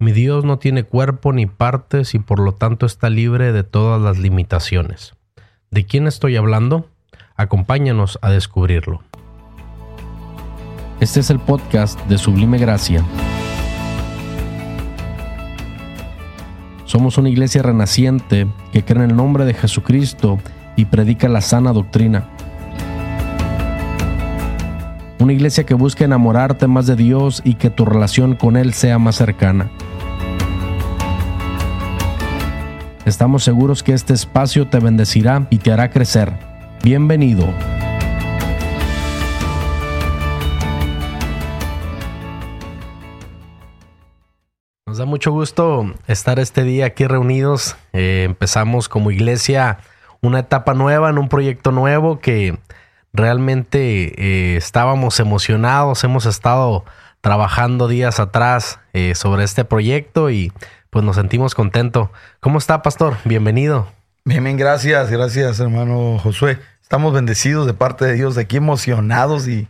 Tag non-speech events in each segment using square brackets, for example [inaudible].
Mi Dios no tiene cuerpo ni partes y por lo tanto está libre de todas las limitaciones. ¿De quién estoy hablando? Acompáñanos a descubrirlo. Este es el podcast de Sublime Gracia. Somos una iglesia renaciente que cree en el nombre de Jesucristo y predica la sana doctrina. Una iglesia que busca enamorarte más de Dios y que tu relación con Él sea más cercana. Estamos seguros que este espacio te bendecirá y te hará crecer. Bienvenido. Nos da mucho gusto estar este día aquí reunidos. Eh, empezamos como iglesia una etapa nueva, en un proyecto nuevo que realmente eh, estábamos emocionados. Hemos estado trabajando días atrás eh, sobre este proyecto y pues nos sentimos contentos. ¿Cómo está, pastor? Bienvenido. Bien, bien, gracias, gracias, hermano Josué. Estamos bendecidos de parte de Dios, de aquí emocionados y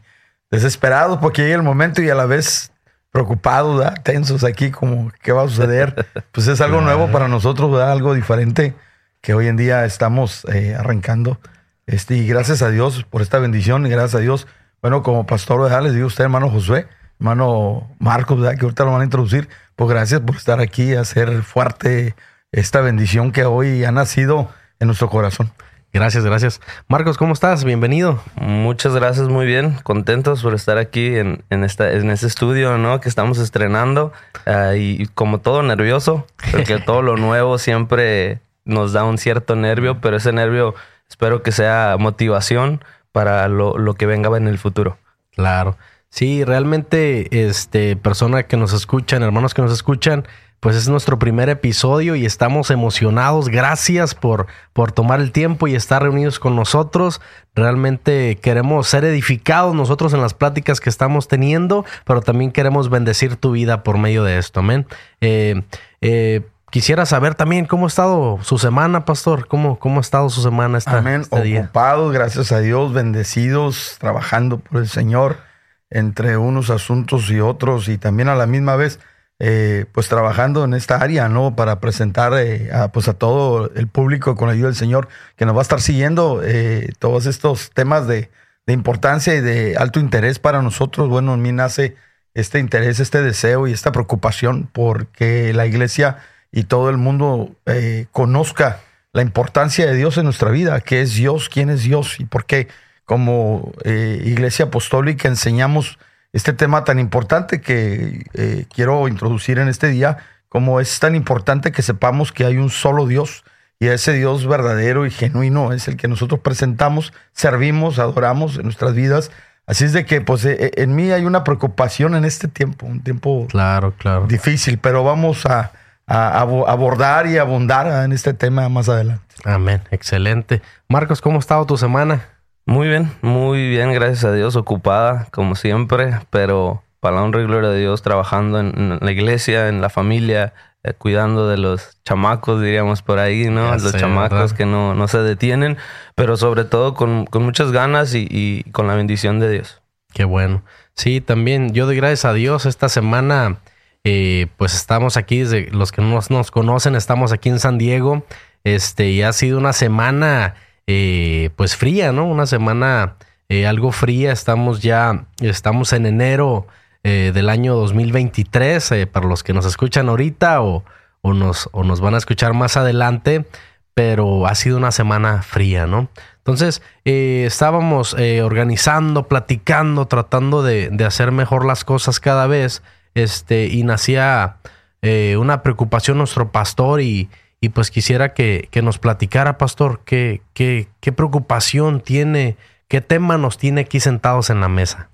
desesperados porque llega el momento y a la vez preocupados, tensos aquí, como qué va a suceder. [laughs] Pues es algo nuevo para nosotros, ¿verdad? algo diferente que hoy en día estamos eh, arrancando. Este, y gracias a Dios por esta bendición y gracias a Dios. Bueno, como pastor, ¿verdad? les digo a usted, hermano Josué, hermano Marcos, ¿verdad? que ahorita lo van a introducir. Pues gracias por estar aquí, hacer fuerte esta bendición que hoy ha nacido en nuestro corazón. Gracias, gracias. Marcos, ¿cómo estás? Bienvenido. Muchas gracias, muy bien. Contentos por estar aquí en, en, esta, en este estudio, ¿no? Que estamos estrenando. Uh, y como todo nervioso, porque [laughs] todo lo nuevo siempre nos da un cierto nervio, pero ese nervio espero que sea motivación para lo, lo que venga en el futuro. Claro. Sí, realmente, este, persona que nos escuchan, hermanos que nos escuchan, pues es nuestro primer episodio y estamos emocionados. Gracias por, por tomar el tiempo y estar reunidos con nosotros. Realmente queremos ser edificados nosotros en las pláticas que estamos teniendo, pero también queremos bendecir tu vida por medio de esto. Amén. Eh, eh, Quisiera saber también cómo ha estado su semana, pastor. ¿Cómo, cómo ha estado su semana esta, Amén. este Ocupados, gracias a Dios, bendecidos, trabajando por el Señor entre unos asuntos y otros y también a la misma vez, eh, pues trabajando en esta área, ¿no? Para presentar eh, a, pues a todo el público con la ayuda del Señor que nos va a estar siguiendo eh, todos estos temas de, de importancia y de alto interés para nosotros. Bueno, en mí nace este interés, este deseo y esta preocupación porque la iglesia y todo el mundo eh, conozca la importancia de Dios en nuestra vida, qué es Dios, quién es Dios y por qué como eh, iglesia apostólica enseñamos este tema tan importante que eh, quiero introducir en este día, como es tan importante que sepamos que hay un solo Dios y ese Dios verdadero y genuino es el que nosotros presentamos, servimos, adoramos en nuestras vidas. Así es de que, pues, en mí hay una preocupación en este tiempo, un tiempo claro, claro. difícil, pero vamos a, a, abordar y abundar en este tema más adelante. Amén, excelente. Marcos, ¿cómo ha estado tu semana? Muy bien, muy bien, gracias a Dios, ocupada como siempre, pero para la honra y gloria de Dios, trabajando en, la iglesia, en la familia, eh, cuidando de los chamacos, diríamos por ahí, ¿no? los chamacos que no, no, se detienen, pero sobre todo con, con muchas ganas y, y con la bendición de Dios. Qué bueno. Sí, también yo doy gracias a Dios esta semana eh, pues estamos aquí, desde los que no nos, conocen, estamos aquí en San Diego. Este, y ha sido una semana, eh, pues fría, ¿no? Una semana eh, algo fría. Estamos ya, estamos en enero del año 2023, para los que nos escuchan ahorita o, o, nos, o nos van a escuchar más adelante, pero ha sido una semana fría, ¿no? Entonces, estábamos organizando, platicando, tratando de, de hacer mejor las cosas cada vez este, y nacía eh, una preocupación nuestro pastor y, y pues quisiera que, que, nos platicara, pastor, qué, qué, qué preocupación tiene, qué tema nos tiene aquí sentados en la mesa.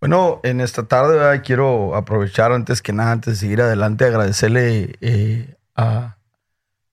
Bueno, en esta tarde quiero aprovechar antes que nada, antes de seguir adelante, agradecerle eh, a,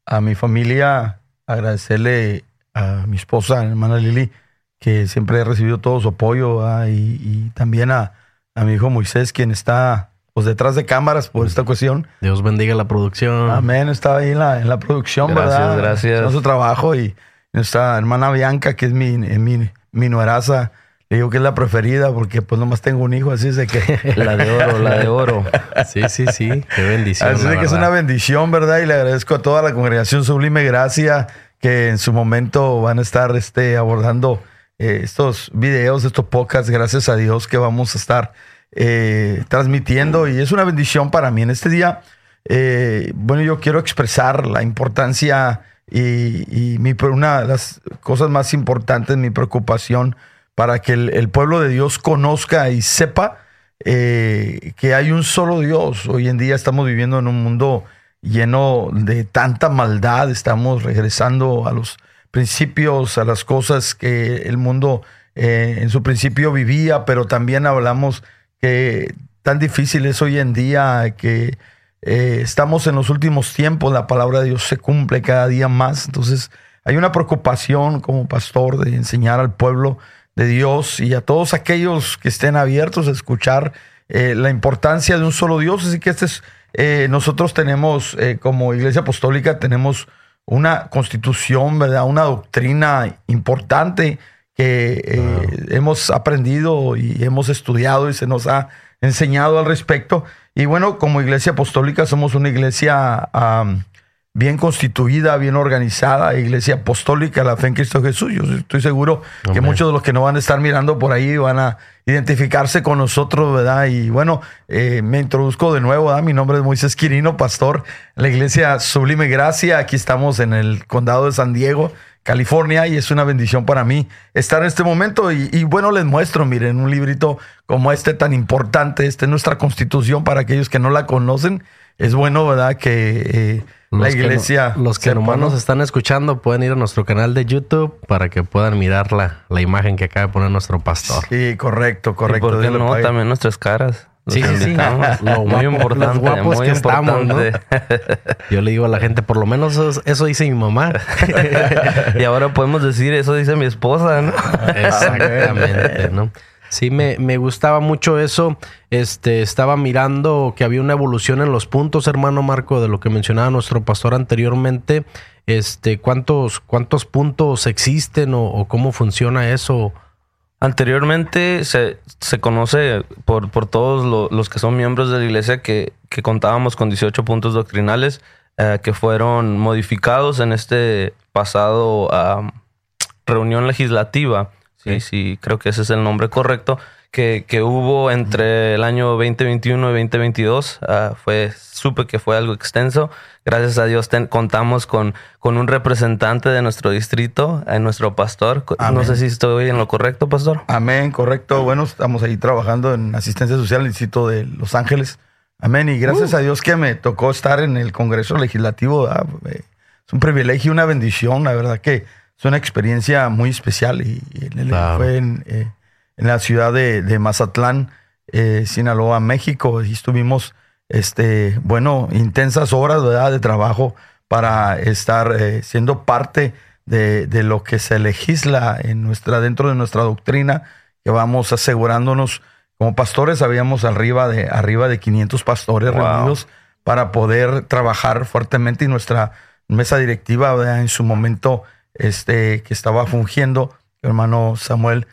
a, mi familia, agradecerle a mi esposa, hermana Lili, que siempre he recibido todo su apoyo, y, y, también a, a, mi hijo Moisés, quien está pues detrás de cámaras por esta cuestión. Dios bendiga la producción. Amén, estaba ahí en la, en la producción, gracias, ¿verdad? Gracias, su trabajo y nuestra hermana Bianca, que es mi, mi, mi nueraza, le digo que es la preferida porque pues nomás tengo un hijo, así es de que... [laughs] la de oro, la de oro. [laughs] Sí, sí, sí, qué bendición. Así de que es una bendición, ¿verdad? Y le agradezco a toda la congregación Sublime Gracia que en su momento van a estar este, abordando eh, estos videos, estos podcasts, gracias a Dios que vamos a estar eh, transmitiendo y es una bendición para mí en este día. Eh, bueno, yo quiero expresar la importancia y, mi, una de las cosas más importantes, mi preocupación para que el, pueblo de Dios conozca y sepa eh, que hay un solo Dios. Hoy en día estamos viviendo en un mundo lleno de tanta maldad, estamos regresando a los principios, a las cosas que el mundo eh, en su principio vivía, pero también hablamos que tan difícil es hoy en día que eh, estamos en los últimos tiempos, la palabra de Dios se cumple cada día más, entonces hay una preocupación como pastor de enseñar al pueblo de Dios y a todos aquellos que estén abiertos a escuchar eh, la importancia de un solo Dios. Así que este es, eh, nosotros tenemos como Iglesia Apostólica, tenemos una constitución, ¿verdad? Una doctrina importante que hemos aprendido y hemos estudiado y se nos ha enseñado al respecto. Y bueno, como Iglesia Apostólica somos una iglesia bien constituida, bien organizada, iglesia apostólica, la fe en Cristo Jesús. Yo estoy seguro que muchos de los que nos van a estar mirando por ahí van a identificarse con nosotros, ¿verdad? Y bueno, eh, me introduzco de nuevo, ¿verdad? Mi nombre es Moisés Quirino, pastor la iglesia Sublime Gracia. Aquí estamos en el condado de San Diego. California y es una bendición para mí estar en este momento y, bueno les muestro miren un librito como este tan importante este es nuestra constitución para aquellos que no la conocen es bueno verdad que eh, la iglesia. los que nomás nos están escuchando pueden ir a nuestro canal de YouTube para que puedan mirar la, la imagen que acaba de poner nuestro pastor. Sí, correcto, correcto. ¿Y por no? También nuestras caras. Sí, sí, sí. Lo [laughs] muy importante. guapos que estamos, ¿no? [laughs] Yo le digo a la gente, por lo menos eso, dice mi mamá. [laughs] y ahora podemos decir, eso dice mi esposa, ¿no? Exactamente, ¿no? Sí, me, me, gustaba mucho eso. Este, estaba mirando que había una evolución en los puntos, hermano Marco, de lo que mencionaba nuestro pastor anteriormente. Este, ¿cuántos, cuántos puntos existen o, cómo funciona eso? Anteriormente se, se conoce por, por todos los que son miembros de la iglesia que, que contábamos con 18 puntos doctrinales eh, que fueron modificados en este pasado reunión legislativa Sí, sí, creo que ese es el nombre correcto. Que, que hubo entre el año 2021 y 2022. Ah, fue, supe que fue algo extenso. Gracias a Dios contamos con, con un representante de nuestro distrito, en nuestro pastor. No sé si estoy en lo correcto, pastor. Amén, correcto. Bueno, estamos ahí trabajando en asistencia social en el distrito de Los Ángeles. Amén. Y gracias uh. a Dios que me tocó estar en el Congreso Legislativo. Eh, es un privilegio y una bendición, la verdad que es una experiencia muy especial y, fue eh, en, la ciudad de, Mazatlán, eh, Sinaloa, México. Y estuvimos, este, bueno, intensas horas de trabajo para estar eh, siendo parte de, lo que se legisla en nuestra, dentro de nuestra doctrina, que vamos asegurándonos. Como pastores habíamos arriba de, arriba de 500 pastores reunidos para poder trabajar fuertemente y nuestra mesa directiva en su momento este, que estaba fungiendo, hermano Samuel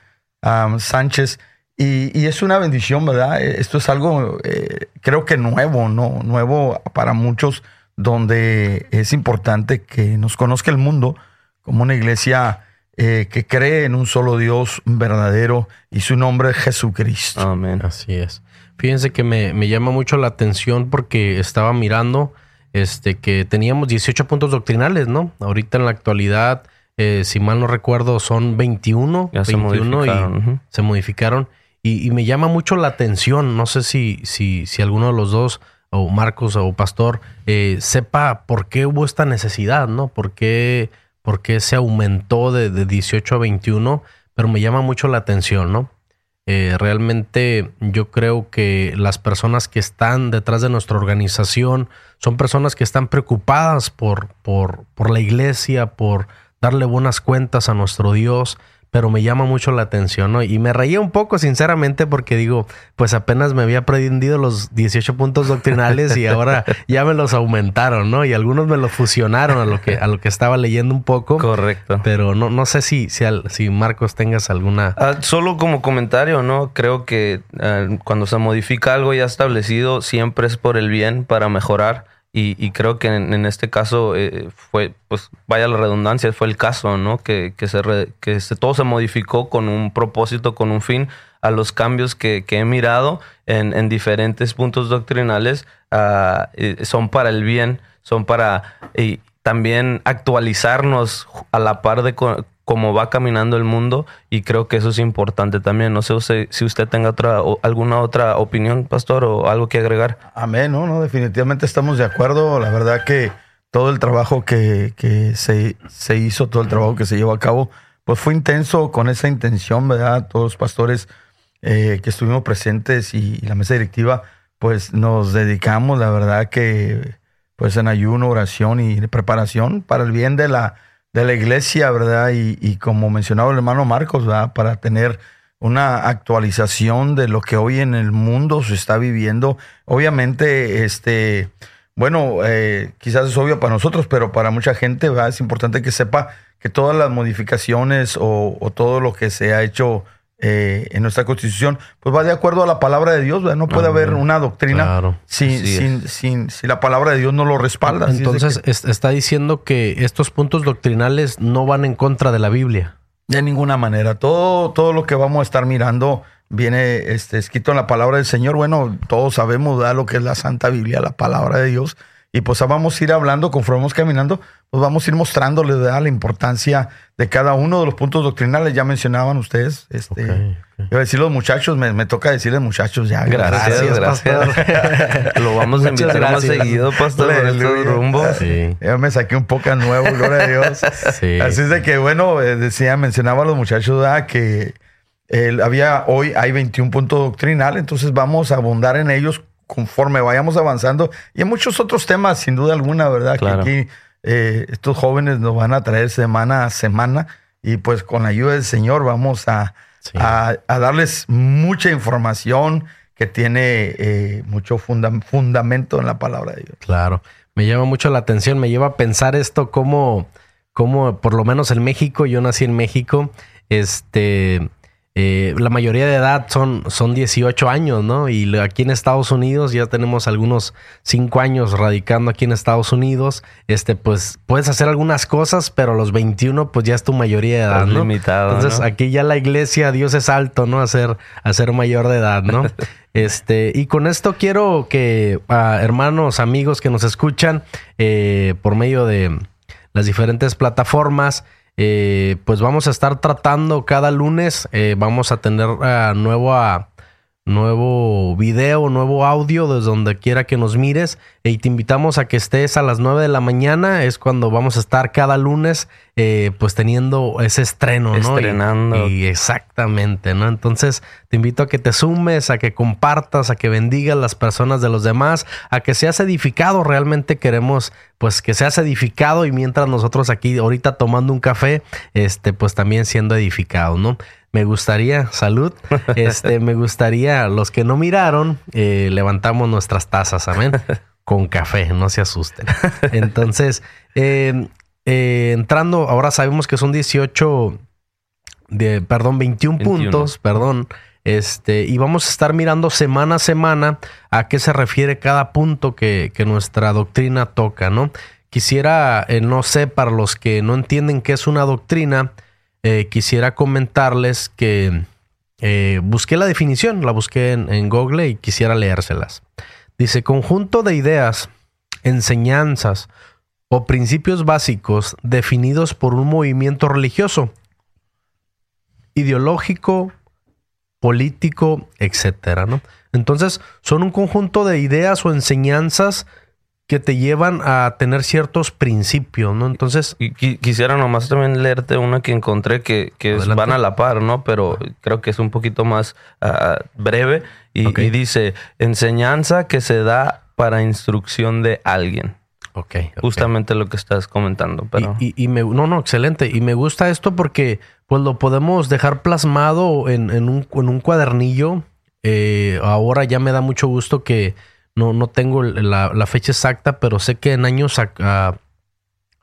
Sánchez. Y, es una bendición, ¿verdad? Eh, esto es algo, eh, creo que nuevo, ¿no? Nuevo para muchos, donde es importante que nos conozca el mundo como una iglesia eh, que cree en un solo Dios verdadero y su nombre es Jesucristo. Amén. Así es. Fíjense que me, me llama mucho la atención porque estaba mirando este, que teníamos 18 puntos doctrinales, ¿no? Ahorita en la actualidad eh, si mal no recuerdo, son 21. Ya 21 se y se modificaron. Y, me llama mucho la atención, no sé si, si, si alguno de los dos, o Marcos o Pastor, eh, sepa por qué hubo esta necesidad, ¿no? ¿Por qué, por qué se aumentó de, de, 18 a 21? Pero me llama mucho la atención, ¿no? Eh, realmente yo creo que las personas que están detrás de nuestra organización son personas que están preocupadas por, por, por la iglesia, por darle buenas cuentas a nuestro Dios, pero me llama mucho la atención, ¿no? Y me reía un poco, sinceramente, porque digo, pues apenas me había aprendido los 18 puntos doctrinales y ahora [laughs] ya me los aumentaron, ¿no? Y algunos me los fusionaron a lo que, a lo que estaba leyendo un poco. Correcto. Pero no, no sé si, si, si Marcos tengas alguna... Ah, solo como comentario, ¿no? Creo que ah, cuando se modifica algo ya establecido, siempre es por el bien, para mejorar. Y, creo que en, este caso eh, fue, pues vaya la redundancia, fue el caso, ¿no? Que, que, se, que se, todo se modificó con un propósito, con un fin a los cambios que, he mirado en, en, diferentes puntos doctrinales uh, son para el bien, son para y también actualizarnos a la par de cómo va caminando el mundo y creo que eso es importante también. No sé si usted tenga otra o alguna otra opinión, pastor, o algo que agregar. Amén, no, no, definitivamente estamos de acuerdo. La verdad que todo el trabajo que, que se, se, hizo, todo el trabajo que se llevó a cabo, pues fue intenso con esa intención, ¿verdad? Todos los pastores eh, que estuvimos presentes y, y la mesa directiva, pues nos dedicamos, la verdad que pues en ayuno, oración y preparación para el bien de la de la iglesia, ¿verdad? Y, como mencionaba el hermano Marcos, ¿verdad? Para tener una actualización de lo que hoy en el mundo se está viviendo. Obviamente, este, bueno, eh, quizás es obvio para nosotros, pero para mucha gente, ¿verdad? Es importante que sepa que todas las modificaciones o, o todo lo que se ha hecho eh, en nuestra constitución, pues va de acuerdo a la palabra de Dios. No puede haber una doctrina sin, sin, si la palabra de Dios no lo respalda. Entonces está diciendo que estos puntos doctrinales no van en contra de la Biblia. De ninguna manera. Todo, todo lo que vamos a estar mirando viene este, escrito en la palabra del Señor. Bueno, todos sabemos lo que es la Santa Biblia, la palabra de Dios. Y pues vamos a ir hablando, conforme vamos caminando, pues vamos a ir mostrándoles la importancia de cada uno de los puntos doctrinales. Ya mencionaban ustedes. Este, Iba a decir los muchachos, me, toca decirles muchachos ya. Gracias, gracias. [laughs] Lo vamos a invitar más seguido, pastor, en rumbos. Sí. Ya me saqué un poco nuevo, gloria a Dios. Así es de que, bueno, eh, decía, mencionaba a los muchachos que había hoy hay 21 puntos doctrinales, entonces vamos a abundar en ellos conforme vayamos avanzando. Y en muchos otros temas, sin duda alguna, ¿verdad? Que aquí eh, estos jóvenes nos van a traer semana a semana. Y pues con la ayuda del Señor vamos a, a, darles mucha información que tiene eh, mucho fundamento en la palabra de Dios. Claro, me llama mucho la atención, me lleva a pensar esto como, como por lo menos en México, yo nací en México, este eh, la mayoría de edad son, son 18 años, ¿no? Y aquí en Estados Unidos ya tenemos algunos 5 años radicando aquí en Estados Unidos. Este, pues puedes hacer algunas cosas, pero a los 21 pues ya es tu mayoría de edad, ¿no? Limitado, Entonces aquí ya la iglesia, Dios es alto, ¿no? A ser, a ser mayor de edad, ¿no? [laughs] Este, y con esto quiero que a hermanos, amigos que nos escuchan eh, por medio de las diferentes plataformas, eh, pues vamos a estar tratando cada lunes, eh, vamos a tener uh, nuevo, nuevo video, nuevo audio desde donde quiera que nos mires y te invitamos a que estés a las 9 de la mañana, es cuando vamos a estar cada lunes eh, pues teniendo ese estreno, ¿no? Estrenando. Y, exactamente, ¿no? Entonces te invito a que te sumes, a que compartas, a que bendigas las personas de los demás, a que seas edificado. Realmente queremos pues que seas edificado y mientras nosotros aquí ahorita tomando un café, este pues también siendo edificado, ¿no? Me gustaría, salud, [laughs] este, me gustaría, los que no miraron, eh, levantamos nuestras tazas, amén con café, no se asusten. Entonces, eh, eh, entrando, ahora sabemos que son 18, de, perdón, 21, puntos, perdón. Este, y vamos a estar mirando semana a semana a qué se refiere cada punto que, nuestra doctrina toca, ¿no? Quisiera, eh, no sé, para los que no entienden qué es una doctrina, quisiera comentarles que busqué la definición, la busqué en, en Google y quisiera leérselas. Dice, conjunto de ideas, enseñanzas o principios básicos definidos por un movimiento religioso, ideológico, político, etcétera, ¿no? Entonces, son un conjunto de ideas o enseñanzas que te llevan a tener ciertos principios, ¿no? Entonces... quisiera nomás también leerte una que encontré que, van a la par, ¿no? Pero creo que es un poquito más ah, breve y, dice, enseñanza que se da para instrucción de alguien. Ok. Justamente lo que estás comentando. Pero... Y, me, no, no, excelente. Y me gusta esto porque pues lo podemos dejar plasmado en, un, en un, cuadernillo. Eh, ahora ya me da mucho gusto que no, no tengo la, fecha exacta, pero sé que en años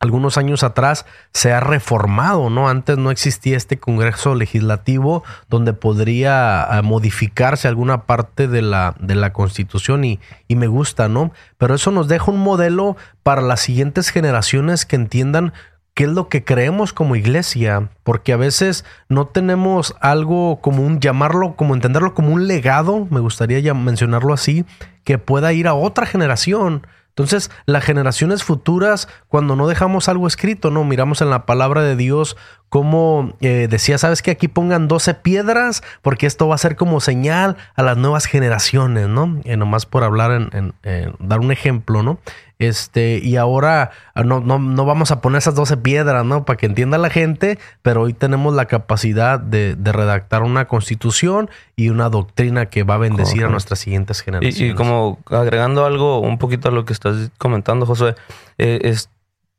algunos años atrás se ha reformado, ¿no? Antes no existía este Congreso Legislativo donde podría ah, modificarse alguna parte de la, de la Constitución y, y, me gusta, ¿no? Pero eso nos deja un modelo para las siguientes generaciones que entiendan qué es lo que creemos como iglesia, porque a veces no tenemos algo como un, llamarlo, como entenderlo como un legado, me gustaría ya mencionarlo así, que pueda ir a otra generación. Entonces, las generaciones futuras, cuando no dejamos algo escrito, no miramos en la palabra de Dios como eh, decía, sabes que aquí pongan 12 piedras, porque esto va a ser como señal a las nuevas generaciones, ¿no? Eh, nomás por hablar en, dar un ejemplo, ¿no? Este, y ahora ah, no, no, vamos a poner esas 12 piedras, ¿no? Para que entienda la gente, pero hoy tenemos la capacidad de, redactar una constitución y una doctrina que va a bendecir a nuestras siguientes generaciones. Y, como agregando algo un poquito a lo que estás comentando, José, eh, es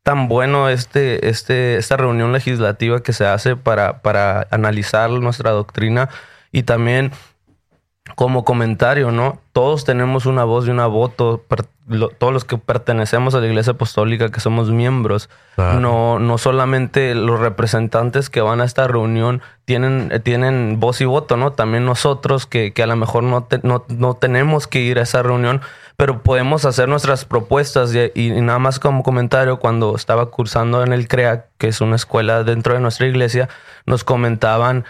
tan bueno este, este, esta reunión legislativa que se hace para, para analizar nuestra doctrina y también como comentario, ¿no? Todos tenemos una voz y una voto, todos los que pertenecemos a la Iglesia Apostólica, que somos miembros, no, no solamente los representantes que van a esta reunión tienen, tienen voz y voto, ¿no? También nosotros que, que a lo mejor no, no, no, tenemos que ir a esa reunión, pero podemos hacer nuestras propuestas y, nada más como comentario, cuando estaba cursando en el CREA, que es una escuela dentro de nuestra iglesia, nos comentaban,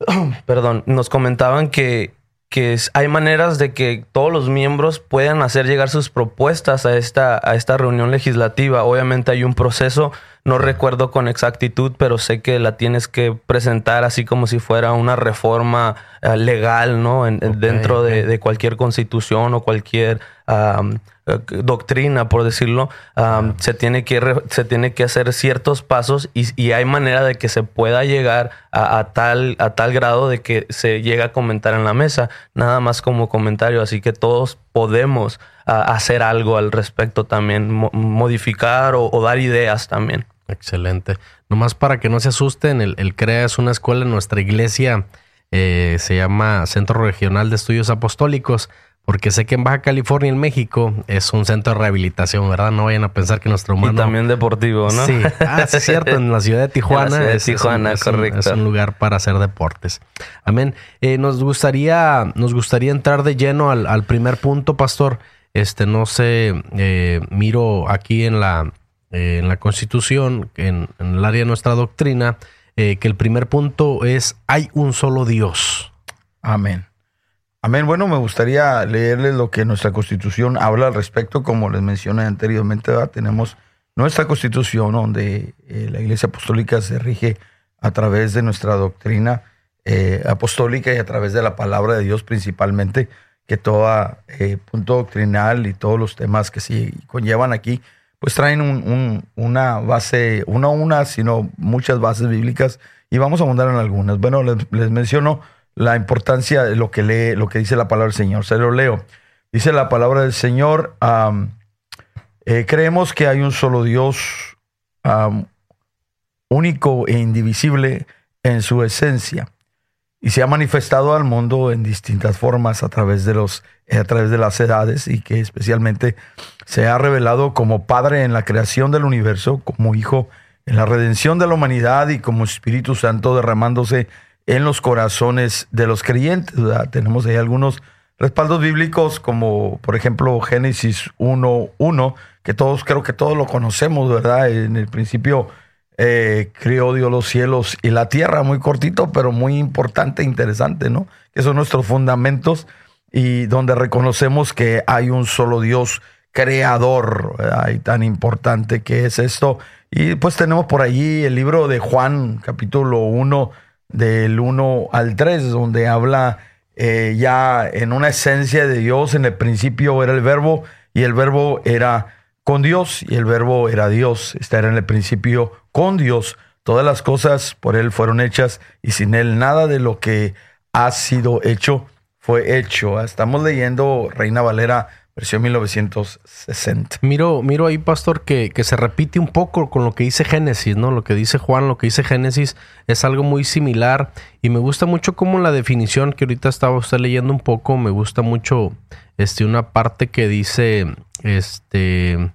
[clears throat] perdón, nos comentaban que que hay maneras de que todos los miembros puedan hacer llegar sus propuestas a esta, a esta reunión legislativa. Obviamente hay un proceso, no recuerdo con exactitud, pero sé que la tienes que presentar así como si fuera una reforma eh, legal, ¿no? dentro de, cualquier constitución o cualquier eh, doctrina, por decirlo, se, tiene que se tiene que hacer ciertos pasos y, hay manera de que se pueda llegar a, tal, a tal grado de que se llegue a comentar en la mesa, nada más como comentario, así que todos podemos hacer algo al respecto también, modificar o, dar ideas también. Excelente. Nomás para que no se asusten, el, el CREA es una escuela en nuestra iglesia, eh, se llama Centro Regional de Estudios Apostólicos porque sé que en Baja California, en México, es un centro de rehabilitación, ¿verdad? No vayan a pensar que nuestro humano... Y también deportivo, ¿no? Sí, ah, es cierto, en la ciudad de [laughs] Tijuana. es, Tijuana, correcto. es un lugar para hacer deportes. Amén. Eh, nos, gustaría, nos gustaría entrar de lleno al, primer punto, pastor. Este, no sé, eh, miro aquí en la, eh, en la Constitución, en, en, el área de nuestra doctrina, que el primer punto es, hay un solo Dios. Amén. Bueno, me gustaría leerles lo que nuestra constitución habla al respecto. Como les mencioné anteriormente, tenemos nuestra constitución donde eh, la Iglesia Apostólica se rige a través de nuestra doctrina eh, apostólica y a través de la palabra de Dios principalmente, que todo eh, punto doctrinal y todos los temas que se conllevan aquí, pues traen una base, una una, sino muchas bases bíblicas y vamos a abundar en algunas. Bueno, les, les menciono la importancia de lo que lee, lo que dice la palabra del Señor. Se lo leo. Dice la palabra del Señor, eh, creemos que hay un solo Dios único e indivisible en su esencia y se ha manifestado al mundo en distintas formas a través de los a través de las edades y que especialmente se ha revelado como padre en la creación del universo, como hijo en la redención de la humanidad y como Espíritu Santo derramándose en los corazones de los creyentes. Tenemos ahí algunos respaldos bíblicos como por ejemplo Génesis 1.1, que todos creo que todos lo conocemos, ¿verdad? En el principio eh, creó Dios los cielos y la tierra, muy cortito, pero muy importante, interesante, ¿no? Que son nuestros fundamentos y donde reconocemos que hay un solo Dios creador, y tan importante que es esto. Y pues tenemos por allí el libro de Juan, capítulo 1, del 1 al 3, donde habla eh, ya en una esencia de Dios. En el principio era el verbo y el verbo era con Dios y el verbo era Dios. Está en el principio con Dios. Todas las cosas por Él fueron hechas y sin Él nada de lo que ha sido hecho fue hecho. Estamos leyendo Reina Valera versión 1960. Miro, miro ahí, pastor, que, que, se repite un poco con lo que dice Génesis, ¿no? Lo que dice Juan, lo que dice Génesis es algo muy similar. Y me gusta mucho como la definición que ahorita estaba usted leyendo un poco, me gusta mucho este, una parte que dice, este,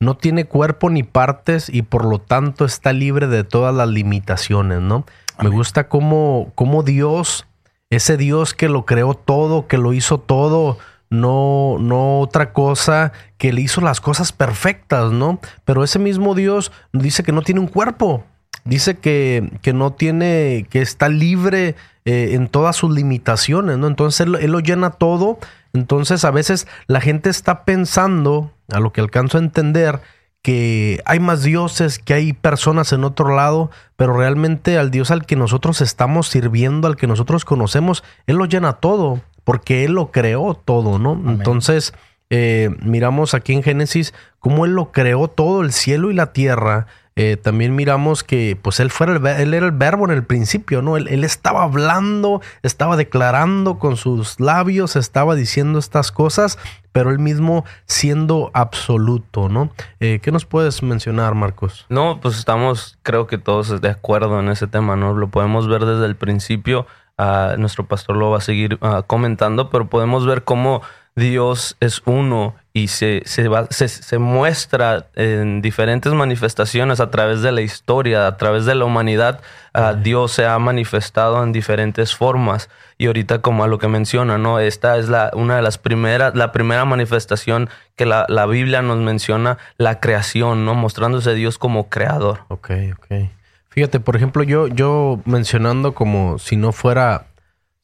no tiene cuerpo ni partes y por lo tanto está libre de todas las limitaciones, ¿no? Me gusta cómo, cómo Dios, ese Dios que lo creó todo, que lo hizo todo, no, no otra cosa, que le hizo las cosas perfectas, ¿no? Pero ese mismo Dios dice que no tiene un cuerpo, dice que, que no tiene, que está libre eh, en todas sus limitaciones, ¿no? Entonces él, él, lo llena todo. Entonces a veces la gente está pensando, a lo que alcanzo a entender, que hay más dioses, que hay personas en otro lado, pero realmente al Dios al que nosotros estamos sirviendo, al que nosotros conocemos, Él lo llena todo porque Él lo creó todo, ¿no? Amén. Entonces, eh, miramos aquí en Génesis cómo Él lo creó todo, el cielo y la tierra. Eh, también miramos que pues él, fuera el, él era el verbo en el principio, ¿no? Él, él, estaba hablando, estaba declarando con sus labios, estaba diciendo estas cosas, pero él mismo siendo absoluto, ¿no? Eh, ¿Qué nos puedes mencionar, Marcos? No, pues estamos, creo que todos de acuerdo en ese tema, ¿no? Lo podemos ver desde el principio. Uh, nuestro pastor lo va a seguir uh, comentando, pero podemos ver cómo Dios es uno y se, se, va, se, se, muestra en diferentes manifestaciones a través de la historia, a través de la humanidad. Uh, Dios se ha manifestado en diferentes formas. Y ahorita, como a lo que menciona, ¿no? Esta es la, una de las primeras, la primera manifestación que la, la Biblia nos menciona, la creación, ¿no? Mostrándose Dios como creador. Ok, ok. Fíjate, por ejemplo, yo, yo mencionando como si no fuera,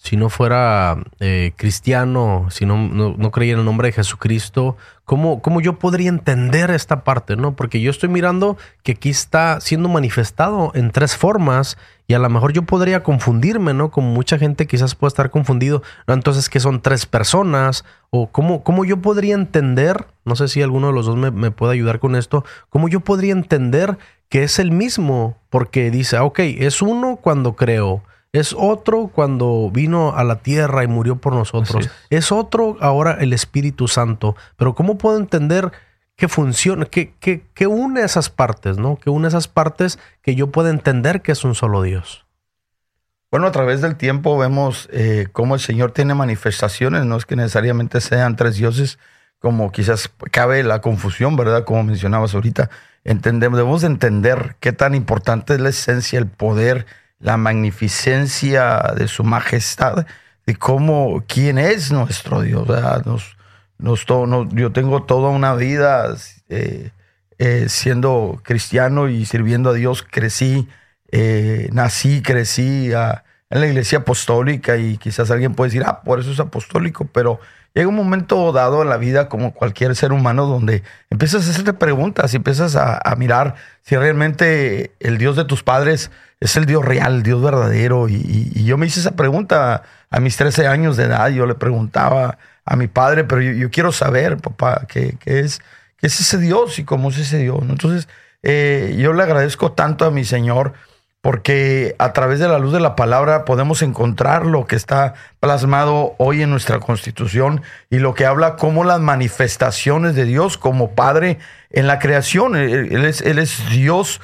si no fuera eh, cristiano, si no, no, creyera en el nombre de Jesucristo, ¿cómo, ¿cómo, yo podría entender esta parte? ¿no? Porque yo estoy mirando que aquí está siendo manifestado en tres formas y a lo mejor yo podría confundirme, ¿no? Como mucha gente quizás puede estar confundido. Entonces, que son tres personas? ¿O cómo, cómo yo podría entender? No sé si alguno de los dos me, me puede ayudar con esto. ¿Cómo yo podría entender que es el mismo, porque dice, ok, es uno cuando creó, es otro cuando vino a la tierra y murió por nosotros, es. es. otro ahora el Espíritu Santo, pero ¿cómo puedo entender que funciona, que, que, que une esas partes, ¿no? Que une esas partes que yo pueda entender que es un solo Dios. Bueno, a través del tiempo vemos eh, cómo el Señor tiene manifestaciones, no es que necesariamente sean tres dioses, como quizás cabe la confusión, ¿verdad? Como mencionabas ahorita entendemos, debemos entender qué tan importante es la esencia, el poder, la magnificencia de su majestad, de cómo, quién es nuestro Dios. Nos, nos, yo tengo toda una vida eh, eh, siendo cristiano y sirviendo a Dios, crecí, eh, nací, crecí en la iglesia apostólica y quizás alguien puede decir, ah, por eso es apostólico, pero llega un momento dado en la vida, como cualquier ser humano, donde empiezas a hacerte preguntas y empiezas a, mirar si realmente el Dios de tus padres es el Dios real, Dios verdadero. Y, y, yo me hice esa pregunta a mis 13 años de edad. Yo le preguntaba a mi padre, pero yo, yo quiero saber, papá, qué, qué, es, qué es ese Dios y cómo es ese Dios. Entonces, eh, yo le agradezco tanto a mi Señor porque a través de la luz de la palabra podemos encontrar lo que está plasmado hoy en nuestra constitución y lo que habla como las manifestaciones de Dios como Padre en la creación. Él es, Dios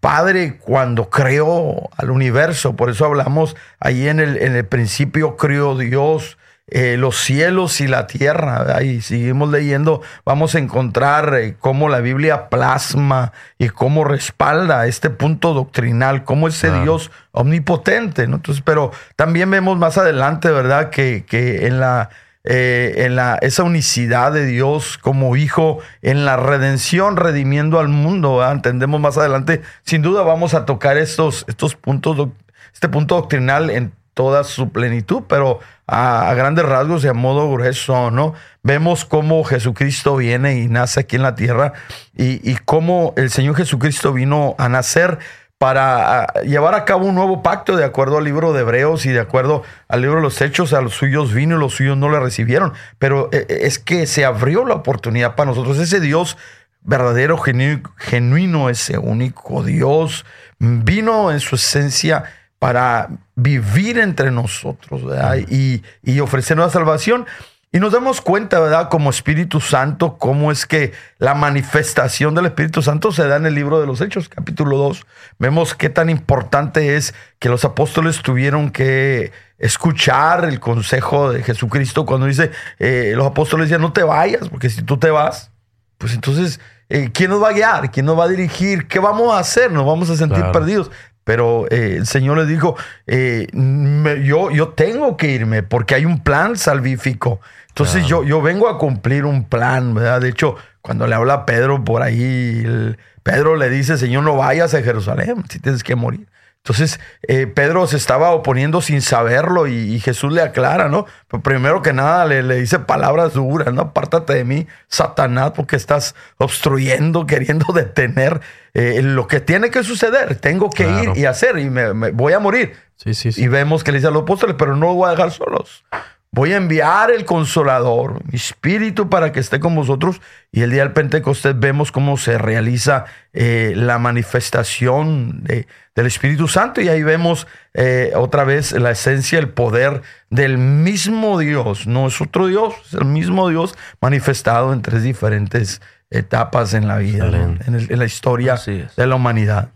Padre cuando creó al universo. Por eso hablamos ahí en el, en el principio creó Dios eh, los cielos y la tierra. Y seguimos leyendo, vamos a encontrar eh, cómo la Biblia plasma y cómo respalda este punto doctrinal, cómo ese ah. Dios omnipotente. ¿no? Entonces, pero también vemos más adelante, ¿verdad? Que, que en la... Eh, en la, esa unicidad de Dios como hijo, en la redención, redimiendo al mundo. ¿verdad? Entendemos más adelante. Sin duda vamos a tocar estos, estos puntos, este punto doctrinal en toda su plenitud, pero a, grandes rasgos y a modo grueso, ¿no? Vemos cómo Jesucristo viene y nace aquí en la tierra y, y cómo el Señor Jesucristo vino a nacer para llevar a cabo un nuevo pacto de acuerdo al libro de Hebreos y de acuerdo al libro de los Hechos, a los suyos vino y los suyos no le recibieron. Pero eh, es que se abrió la oportunidad para nosotros. Ese Dios verdadero, genuino ese único Dios, vino en su esencia para vivir entre nosotros y, y, ofrecernos la salvación. Y nos damos cuenta, ¿verdad? Como Espíritu Santo, cómo es que la manifestación del Espíritu Santo se da en el libro de los Hechos, capítulo 2. Vemos qué tan importante es que los apóstoles tuvieron que escuchar el consejo de Jesucristo cuando dice, eh, los apóstoles ya no te vayas, porque si tú te vas, pues entonces, eh, ¿quién nos va a guiar? ¿Quién nos va a dirigir? ¿Qué vamos a hacer? Nos vamos a sentir perdidos. Pero eh, el Señor le dijo, yo, yo tengo que irme porque hay un plan salvífico. Entonces yo, yo vengo a cumplir un plan, ¿verdad? De hecho, cuando le habla a Pedro por ahí, Pedro le dice, Señor, no vayas a Jerusalén, si tienes que morir. Entonces, eh, Pedro se estaba oponiendo sin saberlo y, Jesús le aclara, ¿no? Pero primero que nada le, le, dice palabras duras, ¿no? Apártate de mí, Satanás, porque estás obstruyendo, [laughs] queriendo detener eh, lo que tiene que suceder. Tengo que ir y hacer y me, voy a morir. Sí, sí, sí. Y vemos que le dice a los apóstoles, pero no lo voy a dejar solos. Voy a enviar el consolador, mi espíritu, para que esté con vosotros. Y el día del Pentecostés vemos cómo se realiza eh, la manifestación del Espíritu Santo. Y ahí vemos eh, otra vez la esencia, el poder del mismo Dios. No es otro Dios, es el mismo Dios manifestado en tres diferentes etapas en la vida, en, la historia de la humanidad.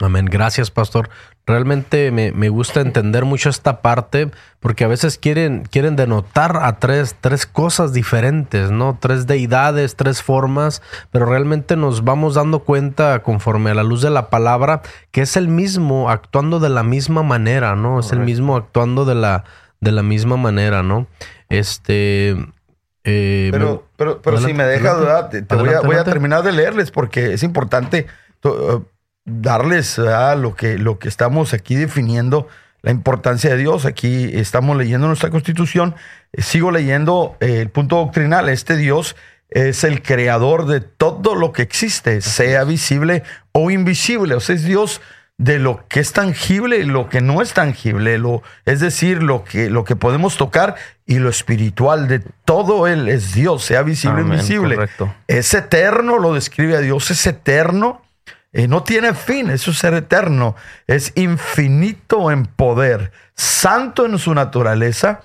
Amén. Gracias, pastor. Realmente me, gusta entender mucho esta parte porque a veces quieren, quieren denotar a tres, tres cosas diferentes, ¿no? Tres deidades, tres formas, pero realmente nos vamos dando cuenta conforme a la luz de la palabra que es el mismo actuando de la misma manera, ¿no? Es el mismo actuando de la, de la misma manera, ¿no? Este... Eh, pero, pero, pero si me dejas, te, voy, a, voy, a, terminar de leerles porque es importante darles lo, que, lo que estamos aquí definiendo, la importancia de Dios. Aquí estamos leyendo nuestra constitución. Eh, sigo leyendo eh, el punto doctrinal. Este Dios es el creador de todo lo que existe, sea visible o invisible. O sea, es Dios de lo que es tangible y lo que no es tangible, lo, es decir, lo que, lo que podemos tocar y lo espiritual de todo Él es Dios, sea visible o invisible. Es eterno, lo describe a Dios, es eterno y no tiene fin, es un ser eterno, es infinito en poder, santo en su naturaleza,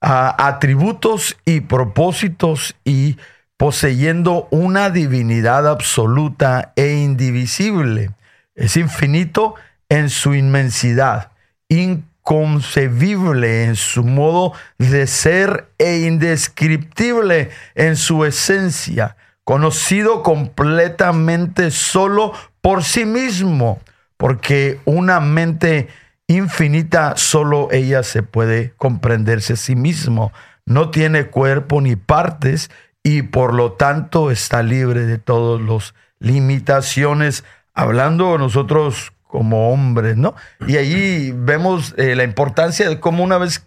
atributos y propósitos y poseyendo una divinidad absoluta e indivisible. Es infinito en su inmensidad, inconcebible en su modo de ser e indescriptible en su esencia conocido completamente solo por sí mismo, porque una mente infinita solo ella se puede comprenderse a sí mismo. No tiene cuerpo ni partes y por lo tanto está libre de todas las limitaciones, hablando nosotros como hombres, ¿no? Y ahí vemos eh, la importancia de cómo una vez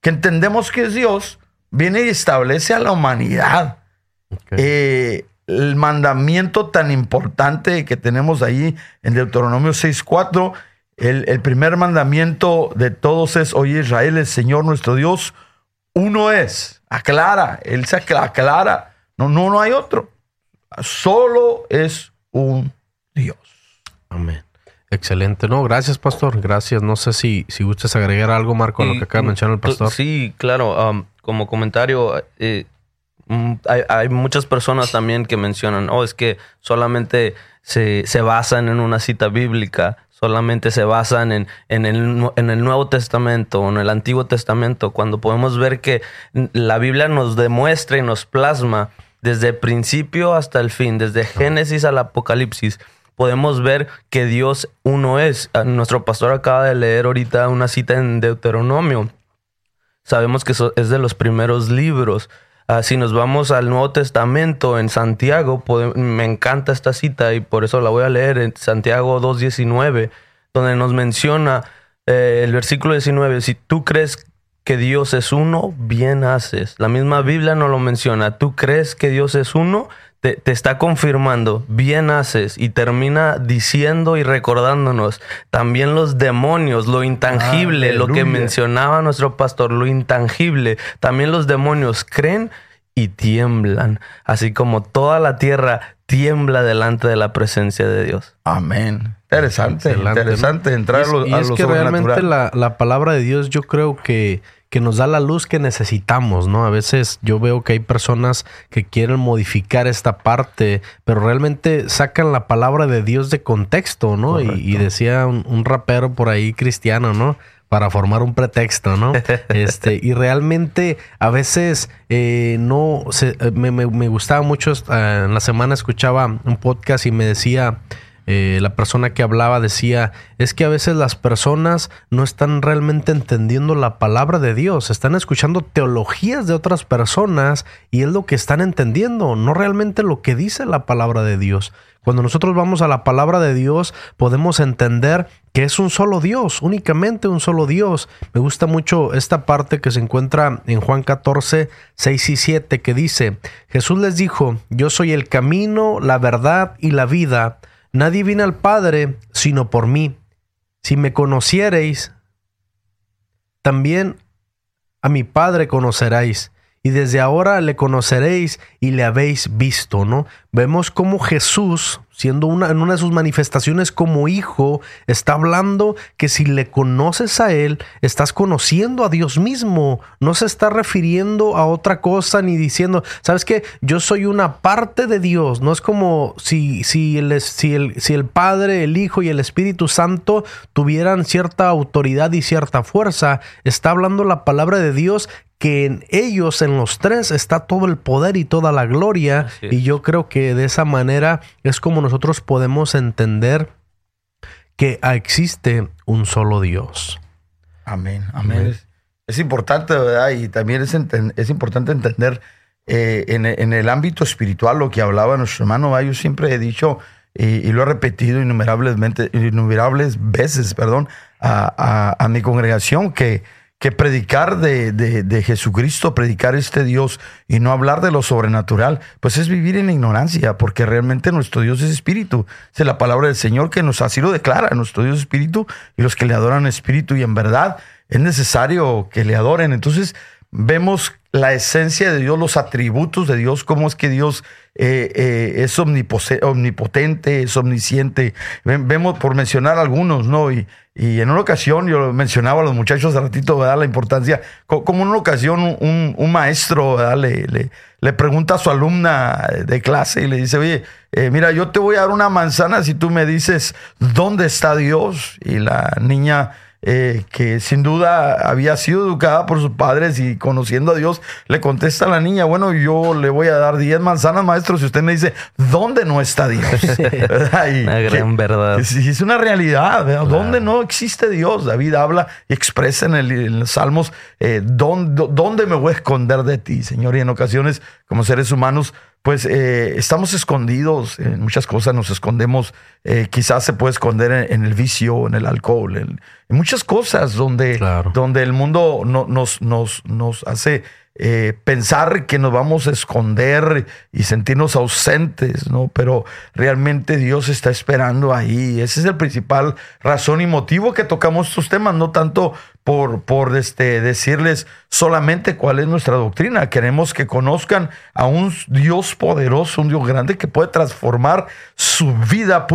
que entendemos que es Dios, viene y establece a la humanidad. Eh, el mandamiento tan importante que tenemos ahí en Deuteronomio 6.4, el, el primer mandamiento de todos es, oye Israel, el Señor nuestro Dios, uno es, aclara, Él se aclara, no, no, no hay otro, solo es un Dios. Amén. Excelente, no, gracias pastor, gracias. No sé si, si gustas agregar algo, Marco, a lo que acaba de mencionar el pastor. Sí, claro, um, como comentario, eh, Mm, hay, muchas personas también que mencionan, oh, es que solamente se, basan en una cita bíblica, solamente se basan en, en, el, en el Nuevo Testamento o en el Antiguo Testamento, cuando podemos ver que la Biblia nos demuestra y nos plasma desde el principio hasta el fin, desde Génesis al Apocalipsis, podemos ver que Dios uno es. Ah, nuestro pastor acaba de leer ahorita una cita en Deuteronomio. Sabemos que es de los primeros libros Ah, si nos vamos al Nuevo Testamento en Santiago, me encanta esta cita y por eso la voy a leer en Santiago 2.19, donde nos menciona eh, el versículo 19, si tú crees que Dios es uno, bien haces. La misma Biblia no lo menciona. Tú crees que Dios es uno, te, está confirmando, bien haces, y termina diciendo y recordándonos también los demonios, lo intangible, lo que mencionaba nuestro pastor, lo intangible, también los demonios creen y tiemblan, así como toda la tierra tiembla delante de la presencia de Dios. Amén. Interesante, interesante entrar y es, y es que realmente la, la palabra de Dios yo creo que que nos da la luz que necesitamos, ¿no? A veces yo veo que hay personas que quieren modificar esta parte, pero realmente sacan la palabra de Dios de contexto, ¿no? Y, decía un, rapero por ahí cristiano, ¿no? para formar un pretexto, ¿no? [laughs] Este, y realmente a veces eh, no eh, me, me, gustaba mucho. Eh, en la semana escuchaba un podcast y me decía eh, la persona que hablaba decía, es que a veces las personas no están realmente entendiendo la palabra de Dios, están escuchando teologías de otras personas y es lo que están entendiendo, no realmente lo que dice la palabra de Dios. Cuando nosotros vamos a la palabra de Dios, podemos entender que es un solo Dios, únicamente un solo Dios. Me gusta mucho esta parte que se encuentra en Juan 14, 6 y 7, que dice, Jesús les dijo, yo soy el camino, la verdad y la vida. Nadie viene al Padre sino por mí. Si me conociereis, también a mi Padre conoceréis. Y desde ahora le conoceréis y le habéis visto, ¿no? Vemos cómo Jesús siendo una, en una de sus manifestaciones como hijo, está hablando que si le conoces a Él, estás conociendo a Dios mismo. No se está refiriendo a otra cosa ni diciendo, ¿sabes qué? Yo soy una parte de Dios. No es como si, si, el, si, el, si el Padre, el Hijo y el Espíritu Santo tuvieran cierta autoridad y cierta fuerza. Está hablando la palabra de Dios que en ellos, en los tres, está todo el poder y toda la gloria. Y yo creo que de esa manera es como nosotros podemos entender que existe un solo Dios. Amén, amén. Es, importante, ¿verdad? Y también es, es importante entender eh, en, el ámbito espiritual lo que hablaba nuestro hermano. Yo siempre he dicho y, lo he repetido innumerables, innumerables veces, perdón, a mi congregación que que predicar de, Jesucristo, predicar este Dios y no hablar de lo sobrenatural, pues es vivir en ignorancia, porque realmente nuestro Dios es espíritu. Es la palabra del Señor que nos así lo declara, nuestro Dios es espíritu y los que le adoran espíritu y en verdad es necesario que le adoren. Entonces vemos la esencia de Dios, los atributos de Dios, cómo es que Dios eh, eh, es omnipotente, es omnisciente. Vemos, por mencionar algunos, ¿no? Y, y en una ocasión, yo mencionaba a los muchachos de ratito, ¿verdad? La importancia, como en una ocasión un, maestro, ¿verdad? Le, le, pregunta a su alumna de clase y le dice, oye, eh, mira, yo te voy a dar una manzana si tú me dices dónde está Dios. Y la niña eh, que sin duda había sido educada por sus padres y conociendo a Dios, le contesta a la niña, bueno, yo le voy a dar 10 manzanas, maestro, si usted me dice, ¿dónde no está Dios? [laughs] una gran verdad. Sí, es una realidad, ¿dónde no existe Dios? David habla y expresa en, los Salmos, eh, ¿dónde, ¿dónde me voy a esconder de ti, Señor? Y en ocasiones, como seres humanos, pues eh, estamos escondidos en muchas cosas, nos escondemos, eh, quizás se puede esconder en, el vicio, en el alcohol, en, muchas cosas donde, donde el mundo no, nos, nos, nos hace eh, pensar que nos vamos a esconder y sentirnos ausentes, ¿no? Pero realmente Dios está esperando ahí. Ese es el principal razón y motivo que tocamos estos temas, no tanto por, por este, decirles solamente cuál es nuestra doctrina. Queremos que conozcan a un Dios poderoso, un Dios grande que puede transformar su vida.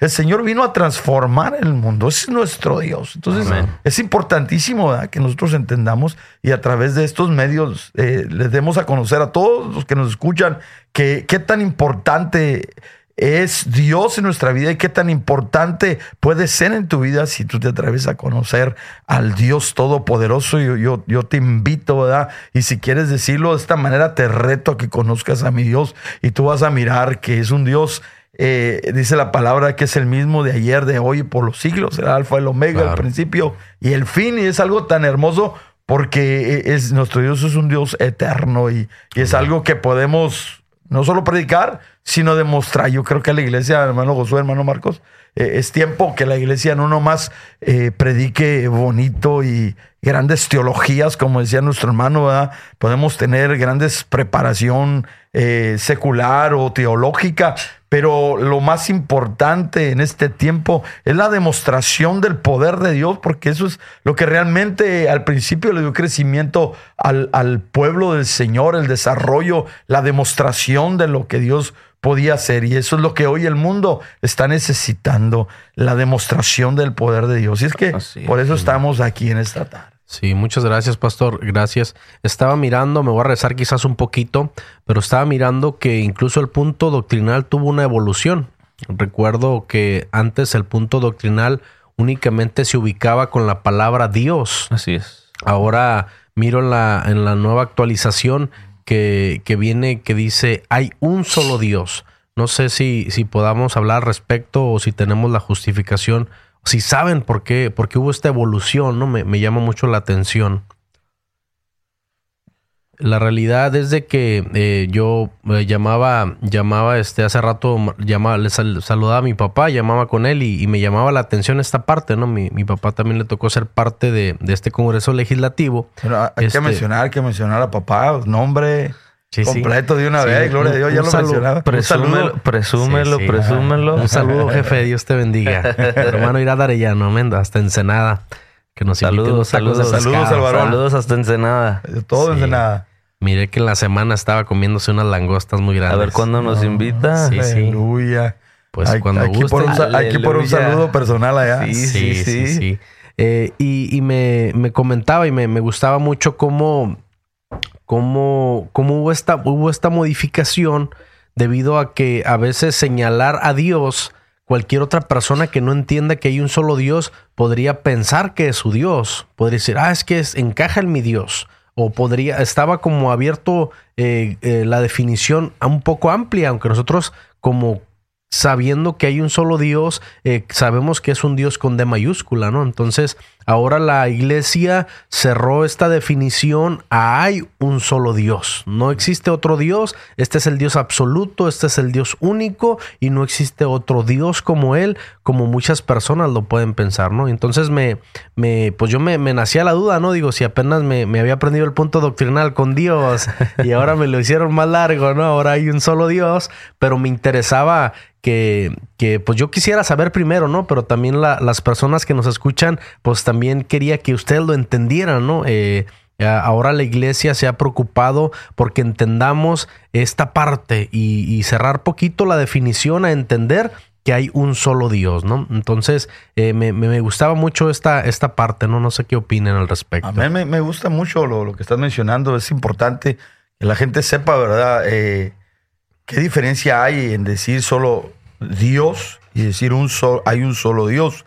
el Señor vino a transformar el mundo. Ese es nuestro Dios. Entonces es importantísimo que nosotros entendamos y a través de estos medios eh, les demos a conocer a todos los que nos escuchan que, qué tan importante es Dios en nuestra vida y qué tan importante puede ser en tu vida si tú te atreves a conocer al Dios Todopoderoso. Yo, yo, yo, te invito, ¿verdad? Y si quieres decirlo de esta manera, te reto a que conozcas a mi Dios y tú vas a mirar que es un Dios. Eh, dice la palabra que es el mismo de ayer, de hoy y por los siglos, el alfa, el omega, el principio y el fin. Y es algo tan hermoso porque es, nuestro Dios es un Dios eterno y, y es algo que podemos no solo predicar, sino demostrar. Yo creo que la iglesia, hermano Josué, hermano Marcos, eh, es tiempo que la iglesia no nomás eh, predique bonito y grandes teologías, como decía nuestro hermano, ¿verdad? podemos tener grandes preparación eh, secular o teológica, pero lo más importante en este tiempo es la demostración del poder de Dios, porque eso es lo que realmente al principio le dio crecimiento al, al pueblo del Señor, el desarrollo, la demostración de lo que Dios podía hacer. Y eso es lo que hoy el mundo está necesitando, la demostración del poder de Dios. Y es que por eso estamos aquí en esta tarde. Sí, muchas gracias, pastor. Gracias. Estaba mirando, me voy a rezar quizás un poquito, pero estaba mirando que incluso el punto doctrinal tuvo una evolución. Recuerdo que antes el punto doctrinal únicamente se ubicaba con la palabra Dios. Así es. Ahora miro en la, en la nueva actualización que, que viene que dice hay un solo Dios. No sé si, si podamos hablar al respecto o si tenemos la justificación si saben por qué, por qué hubo esta evolución, ¿no? Me, me, llama mucho la atención. La realidad es de que eh, yo eh, llamaba, llamaba este, hace rato, llamaba, le sal, saludaba a mi papá, llamaba con él y, y, me llamaba la atención esta parte, ¿no? Mi, mi papá también le tocó ser parte de, de este Congreso Legislativo. Pero hay Este- que mencionar, hay que mencionar a papá, nombre Sí, sí. completo de una Sí, vez, gloria a Dios, un ya lo saludo. mencionaba. Un Presúmelo, saludo. presúmelo, Sí, sí. presúmelo. Un saludo, jefe, Dios te bendiga. [laughs] Hermano Irad Arellano, menda, hasta Ensenada. Que nos invite Saludos, unos tacos de saludos, pescado. saludos al varón. Saludos hasta Ensenada. Todo Sí. en nada. Miré que en la semana estaba comiéndose unas langostas muy A grandes. ver cuándo nos invita. Sí, sí. Aleluya. Pues Hay- cuando aquí, por un, aquí por un saludo personal allá. Sí, Sí, sí, sí. sí. Eh, y y me, me comentaba y me, me gustaba mucho cómo, cómo, cómo hubo, esta, hubo esta modificación debido a que a veces señalar a Dios, cualquier otra persona que no entienda que hay un solo Dios, podría pensar que es su Dios. Podría decir, ah, es que encaja en mi Dios. O podría, estaba como abierto eh, eh, la definición a un poco amplia, aunque nosotros como sabiendo que hay un solo Dios, eh, sabemos que es un Dios con D mayúscula, ¿no? Entonces, ahora la iglesia cerró esta definición a hay un solo Dios. No existe otro Dios, este es el Dios absoluto, este es el Dios único y no existe otro Dios como Él, como muchas personas lo pueden pensar, ¿no? Entonces, me, me pues yo me, nacía la duda, ¿no? Digo, si apenas me, me había aprendido el punto doctrinal con Dios y ahora me lo hicieron más largo, ¿no? Ahora hay un solo Dios, pero me interesaba que, que, pues yo quisiera saber primero, ¿no? Pero también la- las personas que nos escuchan, pues también quería que ustedes lo entendieran, ¿no? Eh, ahora la iglesia se ha preocupado porque entendamos esta parte y, cerrar poquito la definición a entender que hay un solo Dios, ¿no? Entonces, eh, me, gustaba mucho esta, esta parte, ¿no? No sé qué opinen al respecto. A mí me, me gusta mucho lo, lo que estás mencionando. Es importante que la gente sepa, ¿verdad? Eh, ¿Qué diferencia hay en decir solo Dios y decir un solo, hay un solo Dios?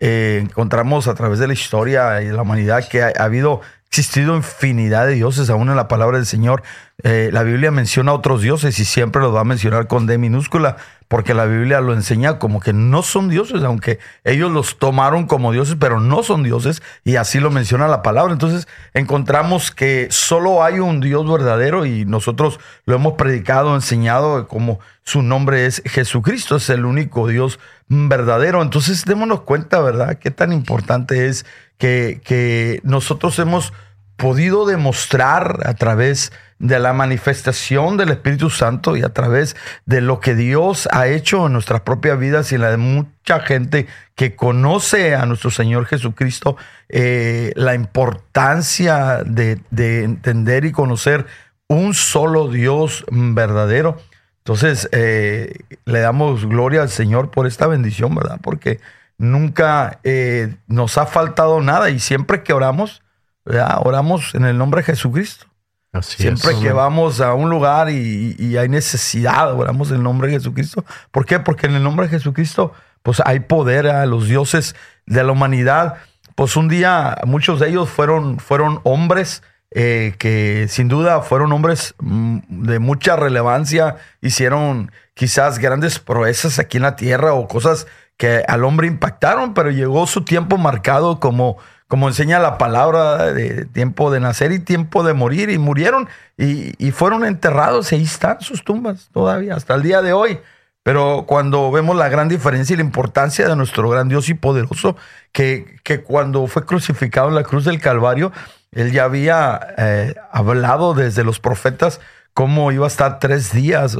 Eh, encontramos a través de la historia y de la humanidad que ha, ha habido, existido infinidad de dioses, aún en la palabra del Señor. Eh, la Biblia menciona otros dioses y siempre los va a mencionar con D minúscula, porque la Biblia lo enseña como que no son dioses, aunque ellos los tomaron como dioses, pero no son dioses, y así lo menciona la palabra. Entonces encontramos que solo hay un Dios verdadero y nosotros lo hemos predicado, enseñado como su nombre es Jesucristo, es el único Dios verdadero. Entonces démonos cuenta, ¿verdad? Qué tan importante es que, nosotros hemos podido demostrar a través de la manifestación del Espíritu Santo y a través de lo que Dios ha hecho en nuestras propias vidas y en la de mucha gente que conoce a nuestro Señor Jesucristo, eh, la importancia de, de entender y conocer un solo Dios verdadero. Entonces, eh, le damos gloria al Señor por esta bendición, ¿verdad? Porque nunca eh, nos ha faltado nada y siempre que oramos, oramos en el nombre de Jesucristo. Así Siempre es. que vamos a un lugar y, y hay necesidad, oramos en el nombre de Jesucristo. ¿Por qué? Porque en el nombre de Jesucristo, pues hay poder a los dioses de la humanidad. Pues un día muchos de ellos fueron, fueron hombres eh, que sin duda fueron hombres mm, de mucha relevancia, hicieron quizás grandes proezas aquí en la tierra o cosas que al hombre impactaron, pero llegó su tiempo marcado como, como enseña la palabra de tiempo de nacer y tiempo de morir y murieron y, fueron enterrados ahí están sus tumbas todavía hasta el día de hoy. Pero cuando vemos la gran diferencia y la importancia de nuestro gran Dios y poderoso, que, que cuando fue crucificado en la cruz del Calvario, él ya había eh, hablado desde los profetas cómo iba a estar tres días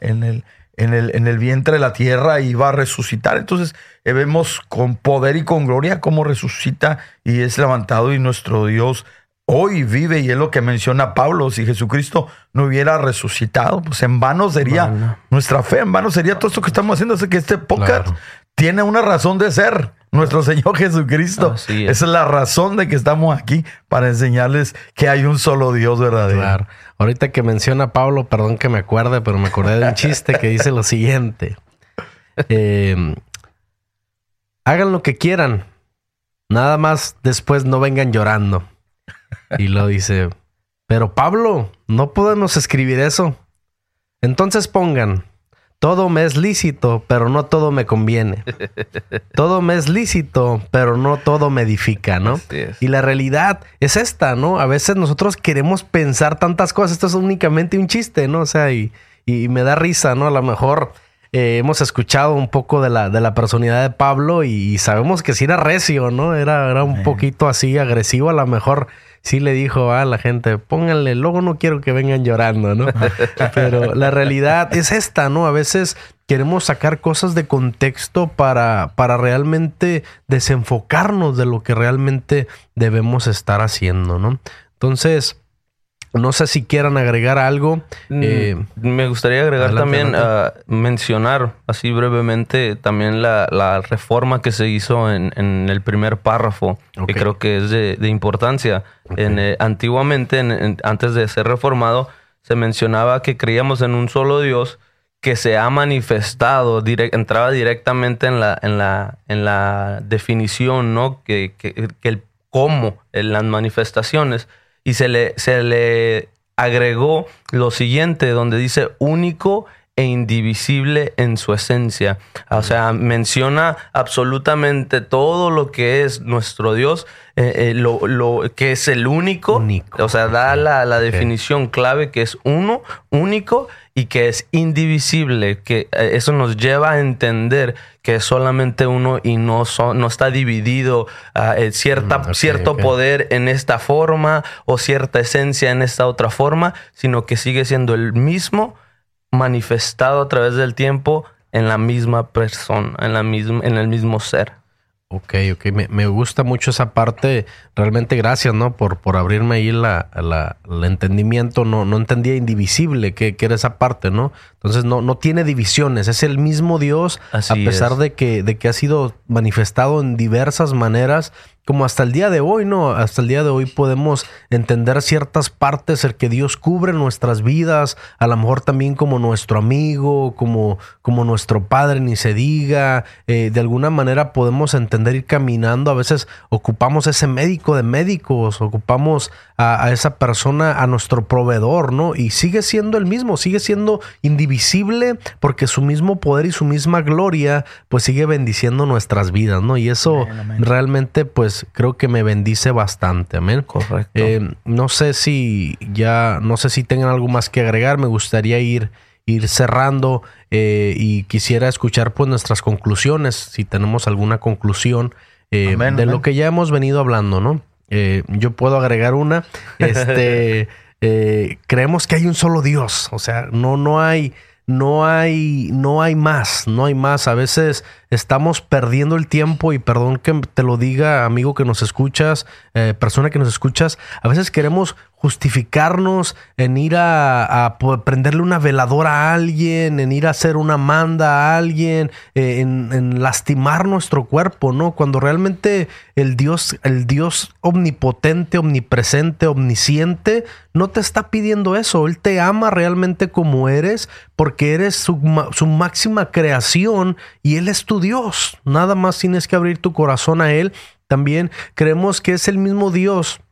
en, el, en, el, en el vientre de la tierra y iba a resucitar. Entonces eh, vemos con poder y con gloria cómo resucita y es levantado y nuestro Dios hoy vive y es lo que menciona Pablo. Si Jesucristo no hubiera resucitado, pues en vano sería nuestra fe, en vano sería todo esto que estamos haciendo. Así que este podcast Claro. tiene una razón de ser. Nuestro Señor Jesucristo. Es. Esa es la razón de que estamos aquí para enseñarles que hay un solo Dios verdadero. Claro. Ahorita que menciona Pablo, perdón que me acuerde, pero me acordé de un [laughs] chiste que dice lo siguiente. Eh, hagan lo que quieran. Nada más después no vengan llorando. Y lo dice, pero Pablo, no podemos escribir eso. Entonces pongan, todo me es lícito, pero no todo me conviene. [laughs] Todo me es lícito, pero no todo me edifica, ¿no? Y la realidad es esta, ¿no? A veces nosotros queremos pensar tantas cosas. Esto es únicamente un chiste, ¿no? O sea, y, y me da risa, ¿no? A lo mejor eh, hemos escuchado un poco de la, de la personalidad de Pablo y, sabemos que sí era recio, ¿no? Era, era un poquito así agresivo. A lo mejor sí le dijo a la gente, pónganle, luego no quiero que vengan llorando, ¿no? [laughs] Pero la realidad es esta, ¿no? A veces queremos sacar cosas de contexto para, para realmente desenfocarnos de lo que realmente debemos estar haciendo, ¿no? Entonces, no sé si quieran agregar algo. Mm, Eh, Me gustaría agregar adelante, también, adelante. ah, mencionar así brevemente también la, la reforma que se hizo en, en el primer párrafo, que creo que es de, de importancia. En, eh, antiguamente, en- antes de ser reformado, se mencionaba que creíamos en un solo Dios que se ha manifestado, entraba directamente en la, en la, en la definición, ¿no? Que, que- que el cómo, en las manifestaciones, y se le, se le agregó lo siguiente, donde dice único e indivisible en su esencia. O sea, menciona absolutamente todo lo que es nuestro Dios, eh, eh, lo, lo que es el único. Único. O sea, da la, definición clave que es uno, único y que es indivisible, que eh, eso nos lleva a entender que es solamente uno y no, so- no está dividido ah, eh, cierta, Mm, cierto poder en esta forma o cierta esencia en esta otra forma, sino que sigue siendo el mismo manifestado a través del tiempo en la misma persona, en, la misma, en el mismo ser. Ok, ok. Me, me gusta mucho esa parte. Realmente gracias, ¿no? Por, por abrirme ahí la, la- el entendimiento. No, no entendía indivisible que, que era esa parte, ¿no? Entonces no, no tiene divisiones. Es el mismo Dios, Así a pesar es. de que, de que ha sido manifestado en diversas maneras, como hasta el día de hoy, ¿no? Hasta el día de hoy podemos entender ciertas partes, el que Dios cubre nuestras vidas, a lo mejor también como nuestro amigo, como, como nuestro padre, ni se diga. Eh, de alguna manera podemos entender ir caminando. A veces ocupamos ese médico de médicos, ocupamos a, a esa persona, a nuestro proveedor, ¿no? Y sigue siendo el mismo, sigue siendo indivisible porque su mismo poder y su misma gloria, pues sigue bendiciendo nuestras vidas, ¿no? Y eso realmente, pues creo que me bendice bastante, amén. Correcto. Eh, no sé si ya, no sé si tengan algo más que agregar. Me gustaría ir, ir cerrando eh, y quisiera escuchar pues nuestras conclusiones, si tenemos alguna conclusión eh, Amén, de amén. lo que ya hemos venido hablando, ¿no? Yo puedo agregar una. [laughs] Este, creemos que hay un solo Dios, o sea, no, no hay, no hay, no hay más, no hay más. A veces estamos perdiendo el tiempo y perdón que te lo diga, amigo que nos escuchas, eh, persona que nos escuchas, a veces queremos justificarnos en ir a, prenderle una veladora a alguien, en ir a hacer una manda a alguien, eh, en, lastimar nuestro cuerpo, ¿no? Cuando realmente el Dios, el Dios omnipotente, omnipresente, omnisciente, no te está pidiendo eso. Él te ama realmente como eres, porque eres su, su máxima creación y Él es tu Dios. Nada más tienes que abrir tu corazón a Él. También creemos que es el mismo Dios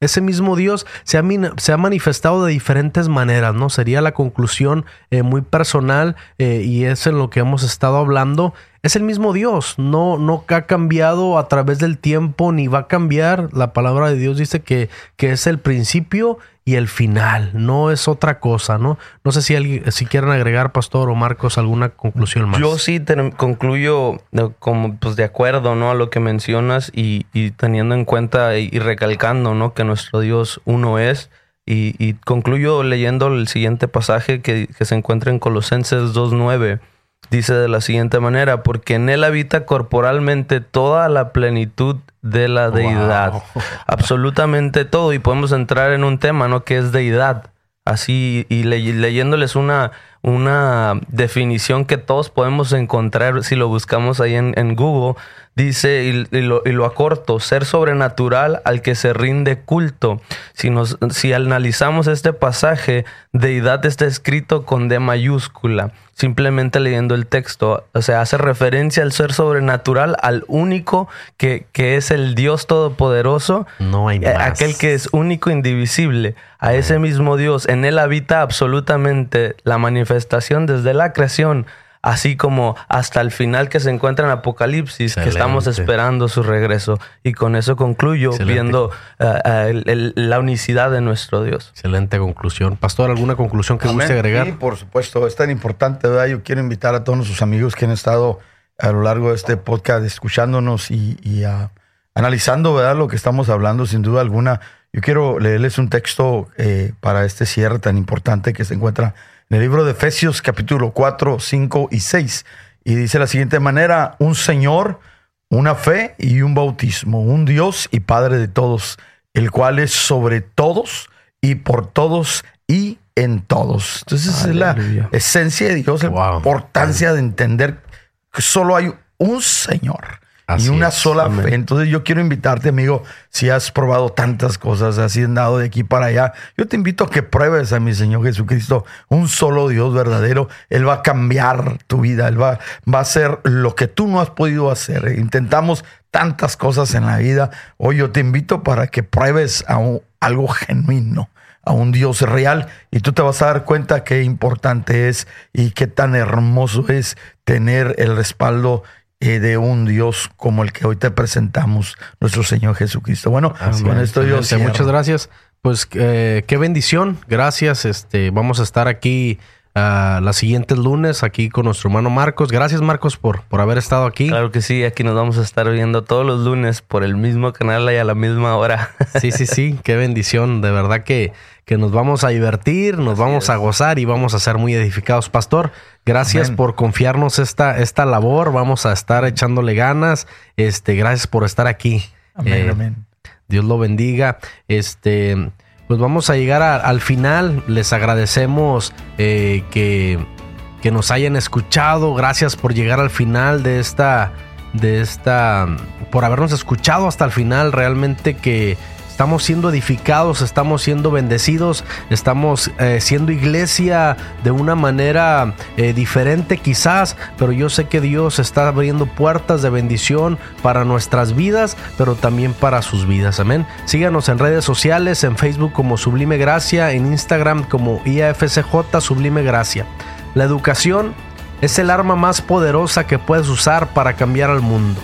ese mismo Dios se ha, se ha manifestado de diferentes maneras, ¿no? Sería la conclusión eh, muy personal eh, y es en lo que hemos estado hablando. Es el mismo Dios, no, no ha cambiado a través del tiempo ni va a cambiar. La palabra de Dios dice que, que es el principio y el final, no es otra cosa, ¿no? No sé si, alguien, si quieren agregar, Pastor o Marcos, alguna conclusión más. Yo sí concluyo como pues de acuerdo ¿no? a lo que mencionas y, teniendo en cuenta y, y recalcando ¿no? que nuestro Dios uno es. Y, y concluyo leyendo el siguiente pasaje que, que se encuentra en Colosenses 2.9. Dice de la siguiente manera, porque en él habita corporalmente toda la plenitud de la deidad. [laughs] Absolutamente todo. Y podemos entrar en un tema, ¿no? Que es deidad. Así, y le- leyéndoles una, una definición que todos podemos encontrar si lo buscamos ahí en, en Google Dice, y, lo, y, lo, acorto, ser sobrenatural al que se rinde culto. Si, nos, si analizamos este pasaje, deidad está escrito con D mayúscula, simplemente leyendo el texto. O sea, hace referencia al ser sobrenatural, al único que, que es el Dios todopoderoso. No hay eh, más. Aquel que es único, indivisible. A ese mismo Dios, en él habita absolutamente la manifestación desde la creación así como hasta el final que se encuentra en Apocalipsis, que estamos esperando su regreso. Y con eso concluyo viendo eh, eh, la unicidad de nuestro Dios. Excelente conclusión. Pastor, ¿alguna conclusión que guste agregar? Sí, por supuesto, es tan importante, ¿verdad? Yo quiero invitar a todos nuestros amigos que han estado a lo largo de este podcast escuchándonos y, ah, analizando, ¿verdad? Lo que estamos hablando, sin duda alguna. Yo quiero leerles un texto eh, para este cierre tan importante que se encuentra en el libro de Efesios capítulo 4, 5 y 6. Y dice de la siguiente manera, un Señor, una fe y un bautismo, un Dios y Padre de todos, el cual es sobre todos y por todos y en todos. Entonces es la esencia de Dios, la importancia de entender que solo hay un Señor y una sola fe. Entonces yo quiero invitarte, amigo, si has probado tantas cosas, has andado de aquí para allá, yo te invito a que pruebes a mi Señor Jesucristo, un solo Dios verdadero. Él va a cambiar tu vida, Él va, va a hacer lo que tú no has podido hacer. Intentamos tantas cosas en la vida. Hoy yo te invito para que pruebes a algo genuino a un Dios real y tú te vas a dar cuenta qué importante es y qué tan hermoso es tener el respaldo eh, de un Dios como el que hoy te presentamos, nuestro Señor Jesucristo. Bueno, con esto yo Muchas gracias. Pues eh, qué bendición. Gracias. Este, vamos a estar aquí uh, las siguientes lunes aquí con nuestro hermano Marcos. Gracias Marcos por, por haber estado aquí. Claro que sí, aquí nos vamos a estar viendo todos los lunes por el mismo canal y a la misma hora. [laughs] Sí, sí, sí, qué bendición. De verdad que que nos vamos a divertir, nos vamos a gozar y vamos a ser muy edificados. Pastor, gracias por confiarnos esta, esta labor. Vamos a estar echándole ganas. Este, gracias por estar aquí. Amén, eh, amén. Dios lo bendiga. Este, pues vamos a llegar al final. Les agradecemos eh, que, que nos hayan escuchado. Gracias por llegar al final de esta, de esta, por habernos escuchado hasta el final. Realmente que estamos siendo edificados, estamos siendo bendecidos, estamos eh, siendo iglesia de una manera eh, diferente quizás, pero yo sé que Dios está abriendo puertas de bendición para nuestras vidas, pero también para sus vidas. Amén. Síganos en redes sociales, en Facebook como Sublime Gracia, en Instagram como IAFCJ Sublime Gracia. La educación es el arma más poderosa que puedes usar para cambiar al mundo.